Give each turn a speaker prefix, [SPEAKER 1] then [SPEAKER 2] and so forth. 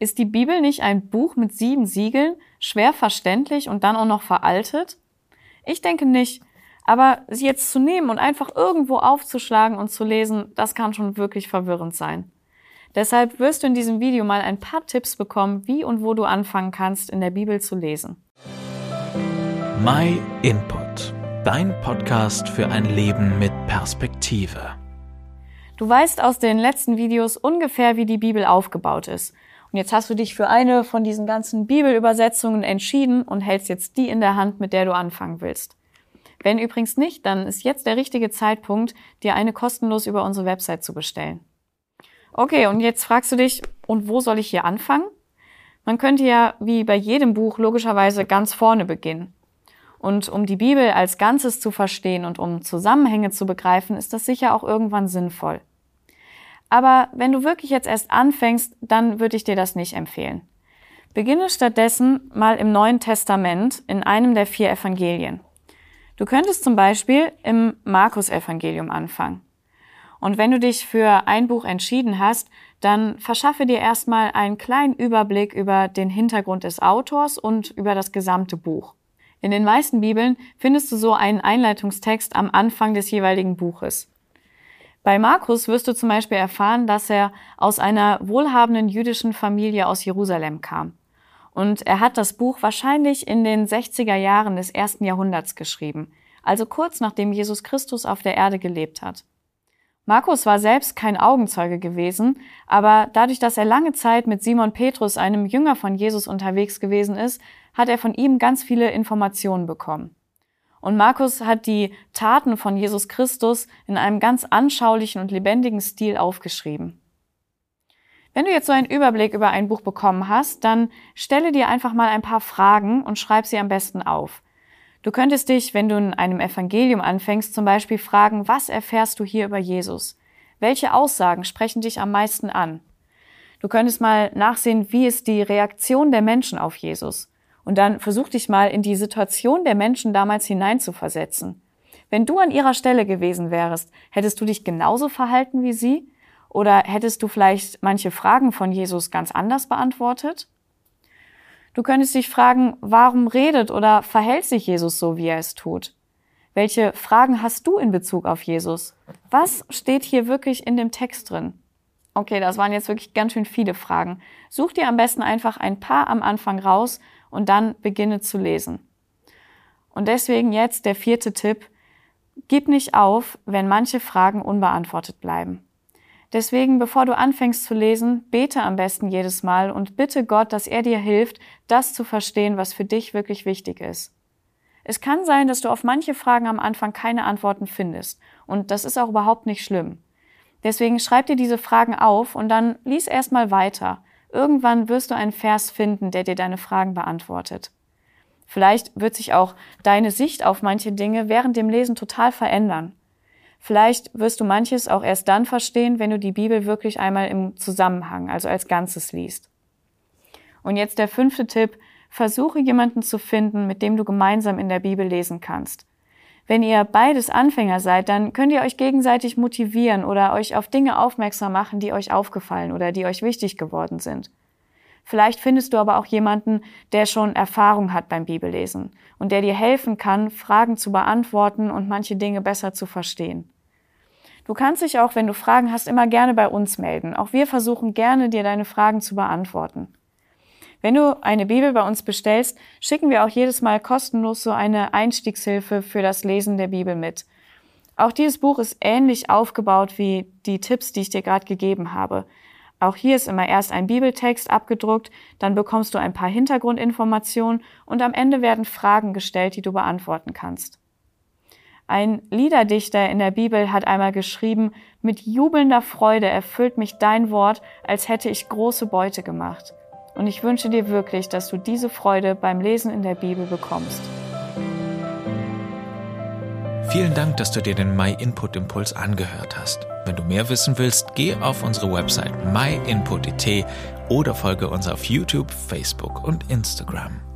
[SPEAKER 1] Ist die Bibel nicht ein Buch mit sieben Siegeln, schwer verständlich und dann auch noch veraltet? Ich denke nicht. Aber sie jetzt zu nehmen und einfach irgendwo aufzuschlagen und zu lesen, das kann schon wirklich verwirrend sein. Deshalb wirst du in diesem Video mal ein paar Tipps bekommen, wie und wo du anfangen kannst, in der Bibel zu lesen.
[SPEAKER 2] My Input, dein Podcast für ein Leben mit Perspektive.
[SPEAKER 1] Du weißt aus den letzten Videos ungefähr, wie die Bibel aufgebaut ist. Und jetzt hast du dich für eine von diesen ganzen Bibelübersetzungen entschieden und hältst jetzt die in der Hand, mit der du anfangen willst. Wenn übrigens nicht, dann ist jetzt der richtige Zeitpunkt, dir eine kostenlos über unsere Website zu bestellen. Okay, und jetzt fragst du dich, und wo soll ich hier anfangen? Man könnte ja wie bei jedem Buch logischerweise ganz vorne beginnen. Und um die Bibel als Ganzes zu verstehen und um Zusammenhänge zu begreifen, ist das sicher auch irgendwann sinnvoll. Aber wenn du wirklich jetzt erst anfängst, dann würde ich dir das nicht empfehlen. Beginne stattdessen mal im Neuen Testament in einem der vier Evangelien. Du könntest zum Beispiel im Markus-Evangelium anfangen. Und wenn du dich für ein Buch entschieden hast, dann verschaffe dir erstmal einen kleinen Überblick über den Hintergrund des Autors und über das gesamte Buch. In den meisten Bibeln findest du so einen Einleitungstext am Anfang des jeweiligen Buches. Bei Markus wirst du zum Beispiel erfahren, dass er aus einer wohlhabenden jüdischen Familie aus Jerusalem kam. Und er hat das Buch wahrscheinlich in den 60er Jahren des ersten Jahrhunderts geschrieben, also kurz nachdem Jesus Christus auf der Erde gelebt hat. Markus war selbst kein Augenzeuge gewesen, aber dadurch, dass er lange Zeit mit Simon Petrus, einem Jünger von Jesus, unterwegs gewesen ist, hat er von ihm ganz viele Informationen bekommen. Und Markus hat die Taten von Jesus Christus in einem ganz anschaulichen und lebendigen Stil aufgeschrieben. Wenn du jetzt so einen Überblick über ein Buch bekommen hast, dann stelle dir einfach mal ein paar Fragen und schreib sie am besten auf. Du könntest dich, wenn du in einem Evangelium anfängst, zum Beispiel fragen, was erfährst du hier über Jesus? Welche Aussagen sprechen dich am meisten an? Du könntest mal nachsehen, wie ist die Reaktion der Menschen auf Jesus? Und dann versuch dich mal in die Situation der Menschen damals hineinzuversetzen. Wenn du an ihrer Stelle gewesen wärst, hättest du dich genauso verhalten wie sie? Oder hättest du vielleicht manche Fragen von Jesus ganz anders beantwortet? Du könntest dich fragen, warum redet oder verhält sich Jesus so, wie er es tut? Welche Fragen hast du in Bezug auf Jesus? Was steht hier wirklich in dem Text drin? Okay, das waren jetzt wirklich ganz schön viele Fragen. Such dir am besten einfach ein paar am Anfang raus und dann beginne zu lesen. Und deswegen jetzt der vierte Tipp. Gib nicht auf, wenn manche Fragen unbeantwortet bleiben. Deswegen, bevor du anfängst zu lesen, bete am besten jedes Mal und bitte Gott, dass er dir hilft, das zu verstehen, was für dich wirklich wichtig ist. Es kann sein, dass du auf manche Fragen am Anfang keine Antworten findest. Und das ist auch überhaupt nicht schlimm. Deswegen schreib dir diese Fragen auf und dann lies erstmal weiter. Irgendwann wirst du einen Vers finden, der dir deine Fragen beantwortet. Vielleicht wird sich auch deine Sicht auf manche Dinge während dem Lesen total verändern. Vielleicht wirst du manches auch erst dann verstehen, wenn du die Bibel wirklich einmal im Zusammenhang, also als Ganzes liest. Und jetzt der fünfte Tipp. Versuche jemanden zu finden, mit dem du gemeinsam in der Bibel lesen kannst. Wenn ihr beides Anfänger seid, dann könnt ihr euch gegenseitig motivieren oder euch auf Dinge aufmerksam machen, die euch aufgefallen oder die euch wichtig geworden sind. Vielleicht findest du aber auch jemanden, der schon Erfahrung hat beim Bibellesen und der dir helfen kann, Fragen zu beantworten und manche Dinge besser zu verstehen. Du kannst dich auch, wenn du Fragen hast, immer gerne bei uns melden. Auch wir versuchen gerne, dir deine Fragen zu beantworten. Wenn du eine Bibel bei uns bestellst, schicken wir auch jedes Mal kostenlos so eine Einstiegshilfe für das Lesen der Bibel mit. Auch dieses Buch ist ähnlich aufgebaut wie die Tipps, die ich dir gerade gegeben habe. Auch hier ist immer erst ein Bibeltext abgedruckt, dann bekommst du ein paar Hintergrundinformationen und am Ende werden Fragen gestellt, die du beantworten kannst. Ein Liederdichter in der Bibel hat einmal geschrieben, mit jubelnder Freude erfüllt mich dein Wort, als hätte ich große Beute gemacht. Und ich wünsche dir wirklich, dass du diese Freude beim Lesen in der Bibel bekommst.
[SPEAKER 2] Vielen Dank, dass du dir den My Input Impuls angehört hast. Wenn du mehr wissen willst, geh auf unsere Website myinput.it oder folge uns auf YouTube, Facebook und Instagram.